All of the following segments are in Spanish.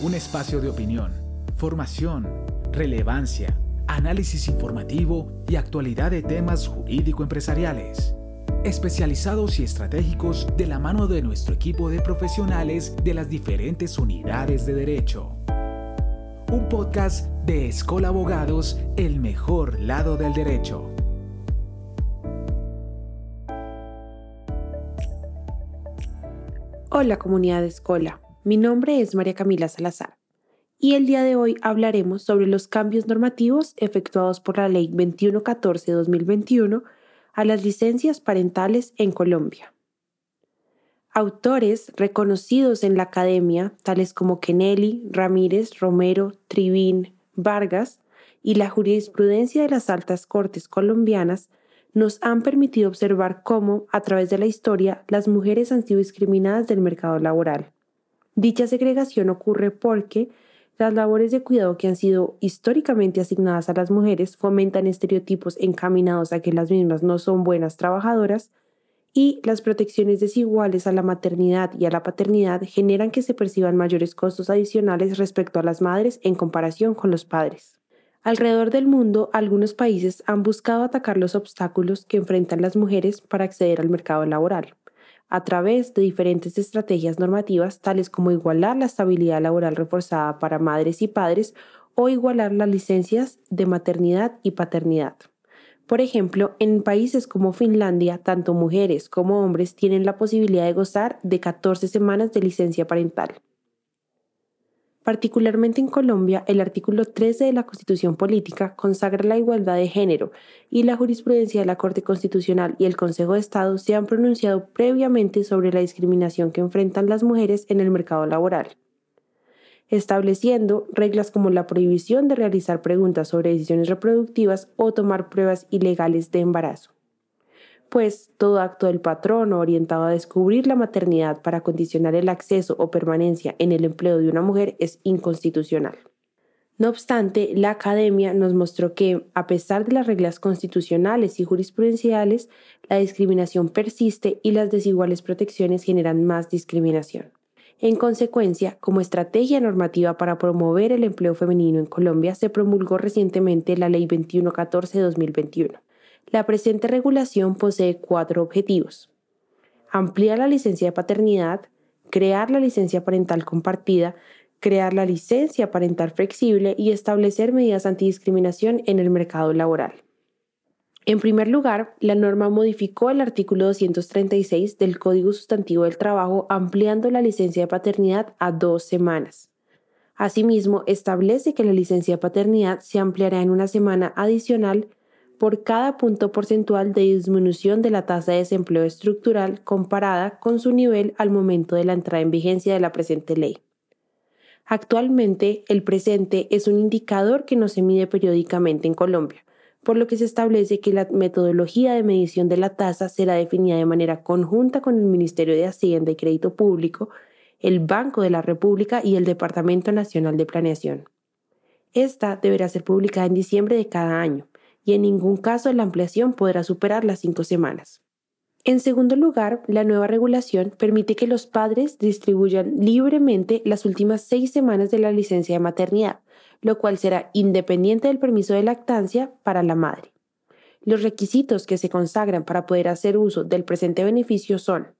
un espacio de opinión, formación, relevancia, análisis informativo y actualidad de temas jurídico-empresariales, especializados y estratégicos de la mano de nuestro equipo de profesionales de las diferentes unidades de derecho. Un podcast de Escola Abogados, el mejor lado del derecho. Hola comunidad de Escola, mi nombre es María Camila Salazar y el día de hoy hablaremos sobre los cambios normativos efectuados por la Ley 2114 2021 a las licencias parentales en Colombia. Autores reconocidos en la academia, tales como Kennelly, Ramírez, Romero, Trivín, Vargas y la jurisprudencia de las altas cortes colombianas, nos han permitido observar cómo, a través de la historia, las mujeres han sido discriminadas del mercado laboral. Dicha segregación ocurre porque las labores de cuidado que han sido históricamente asignadas a las mujeres fomentan estereotipos encaminados a que las mismas no son buenas trabajadoras y las protecciones desiguales a la maternidad y a la paternidad generan que se perciban mayores costos adicionales respecto a las madres en comparación con los padres. Alrededor del mundo, algunos países han buscado atacar los obstáculos que enfrentan las mujeres para acceder al mercado laboral, a través de diferentes estrategias normativas tales como igualar la estabilidad laboral reforzada para madres y padres o igualar las licencias de maternidad y paternidad. Por ejemplo, en países como Finlandia, tanto mujeres como hombres tienen la posibilidad de gozar de 14 semanas de licencia parental. Particularmente en Colombia, el artículo 13 de la Constitución Política consagra la igualdad de género y la jurisprudencia de la Corte Constitucional y el Consejo de Estado se han pronunciado previamente sobre la discriminación que enfrentan las mujeres en el mercado laboral, estableciendo reglas como la prohibición de realizar preguntas sobre decisiones reproductivas o tomar pruebas ilegales de embarazo pues todo acto del patrono orientado a descubrir la maternidad para condicionar el acceso o permanencia en el empleo de una mujer es inconstitucional. No obstante, la academia nos mostró que, a pesar de las reglas constitucionales y jurisprudenciales, la discriminación persiste y las desiguales protecciones generan más discriminación. En consecuencia, como estrategia normativa para promover el empleo femenino en Colombia, se promulgó recientemente la Ley 2114-2021 la presente regulación posee cuatro objetivos. Ampliar la licencia de paternidad, crear la licencia parental compartida, crear la licencia parental flexible y establecer medidas antidiscriminación en el mercado laboral. En primer lugar, la norma modificó el artículo 236 del Código Sustantivo del Trabajo ampliando la licencia de paternidad a dos semanas. Asimismo, establece que la licencia de paternidad se ampliará en una semana adicional por cada punto porcentual de disminución de la tasa de desempleo estructural comparada con su nivel al momento de la entrada en vigencia de la presente ley. Actualmente, el presente es un indicador que no se mide periódicamente en Colombia, por lo que se establece que la metodología de medición de la tasa será definida de manera conjunta con el Ministerio de Hacienda y Crédito Público, el Banco de la República y el Departamento Nacional de Planeación. Esta deberá ser publicada en diciembre de cada año y en ningún caso la ampliación podrá superar las cinco semanas. En segundo lugar, la nueva regulación permite que los padres distribuyan libremente las últimas seis semanas de la licencia de maternidad, lo cual será independiente del permiso de lactancia para la madre. Los requisitos que se consagran para poder hacer uso del presente beneficio son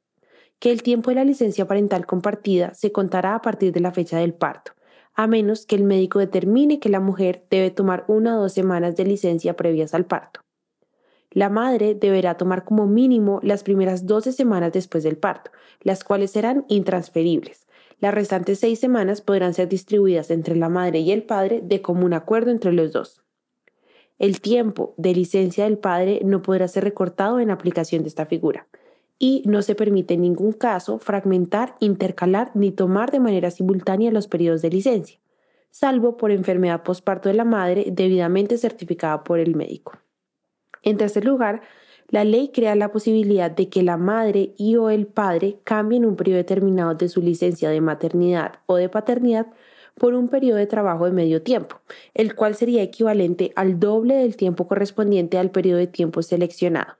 que el tiempo de la licencia parental compartida se contará a partir de la fecha del parto, a menos que el médico determine que la mujer debe tomar una o dos semanas de licencia previas al parto. La madre deberá tomar como mínimo las primeras 12 semanas después del parto, las cuales serán intransferibles. Las restantes seis semanas podrán ser distribuidas entre la madre y el padre de común acuerdo entre los dos. El tiempo de licencia del padre no podrá ser recortado en aplicación de esta figura y no se permite en ningún caso fragmentar, intercalar ni tomar de manera simultánea los periodos de licencia, salvo por enfermedad postparto de la madre debidamente certificada por el médico. En tercer lugar, la ley crea la posibilidad de que la madre y o el padre cambien un periodo determinado de su licencia de maternidad o de paternidad por un periodo de trabajo de medio tiempo, el cual sería equivalente al doble del tiempo correspondiente al periodo de tiempo seleccionado.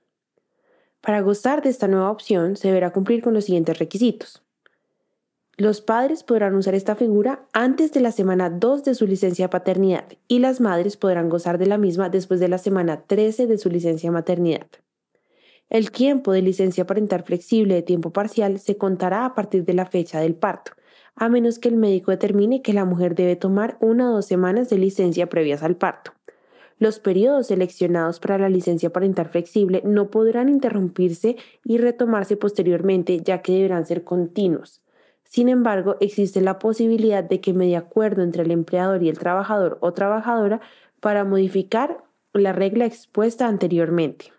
Para gozar de esta nueva opción se deberá cumplir con los siguientes requisitos. Los padres podrán usar esta figura antes de la semana 2 de su licencia de paternidad y las madres podrán gozar de la misma después de la semana 13 de su licencia de maternidad. El tiempo de licencia parental flexible de tiempo parcial se contará a partir de la fecha del parto, a menos que el médico determine que la mujer debe tomar una o dos semanas de licencia previas al parto. Los periodos seleccionados para la licencia parental flexible no podrán interrumpirse y retomarse posteriormente, ya que deberán ser continuos. Sin embargo, existe la posibilidad de que medie acuerdo entre el empleador y el trabajador o trabajadora para modificar la regla expuesta anteriormente.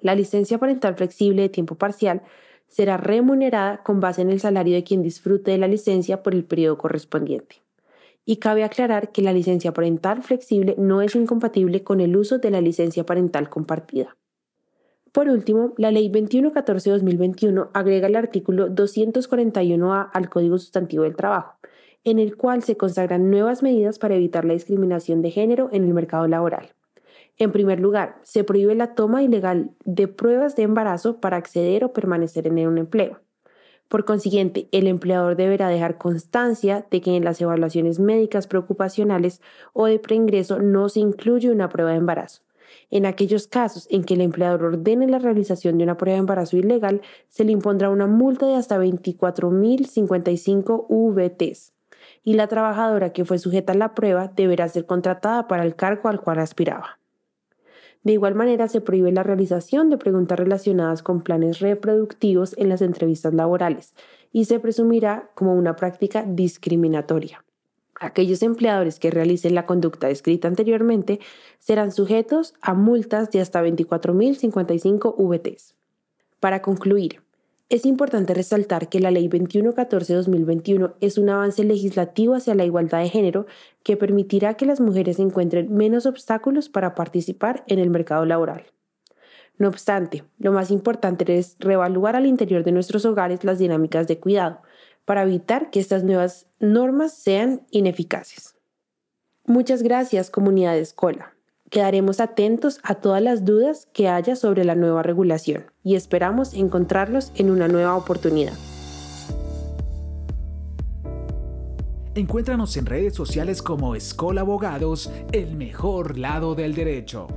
La licencia parental flexible de tiempo parcial será remunerada con base en el salario de quien disfrute de la licencia por el periodo correspondiente. Y cabe aclarar que la licencia parental flexible no es incompatible con el uso de la licencia parental compartida. Por último, la Ley 2114-2021 agrega el artículo 241A al Código Sustantivo del Trabajo, en el cual se consagran nuevas medidas para evitar la discriminación de género en el mercado laboral. En primer lugar, se prohíbe la toma ilegal de pruebas de embarazo para acceder o permanecer en un empleo. Por consiguiente, el empleador deberá dejar constancia de que en las evaluaciones médicas preocupacionales o de preingreso no se incluye una prueba de embarazo. En aquellos casos en que el empleador ordene la realización de una prueba de embarazo ilegal, se le impondrá una multa de hasta 24.055 VTs y la trabajadora que fue sujeta a la prueba deberá ser contratada para el cargo al cual aspiraba. De igual manera, se prohíbe la realización de preguntas relacionadas con planes reproductivos en las entrevistas laborales y se presumirá como una práctica discriminatoria. Aquellos empleadores que realicen la conducta descrita anteriormente serán sujetos a multas de hasta 24.055 VTs. Para concluir, es importante resaltar que la Ley 2114-2021 es un avance legislativo hacia la igualdad de género que permitirá que las mujeres encuentren menos obstáculos para participar en el mercado laboral. No obstante, lo más importante es reevaluar al interior de nuestros hogares las dinámicas de cuidado para evitar que estas nuevas normas sean ineficaces. Muchas gracias, comunidad de escuela. Quedaremos atentos a todas las dudas que haya sobre la nueva regulación y esperamos encontrarlos en una nueva oportunidad. Encuéntranos en redes sociales como Escola Abogados, el mejor lado del derecho.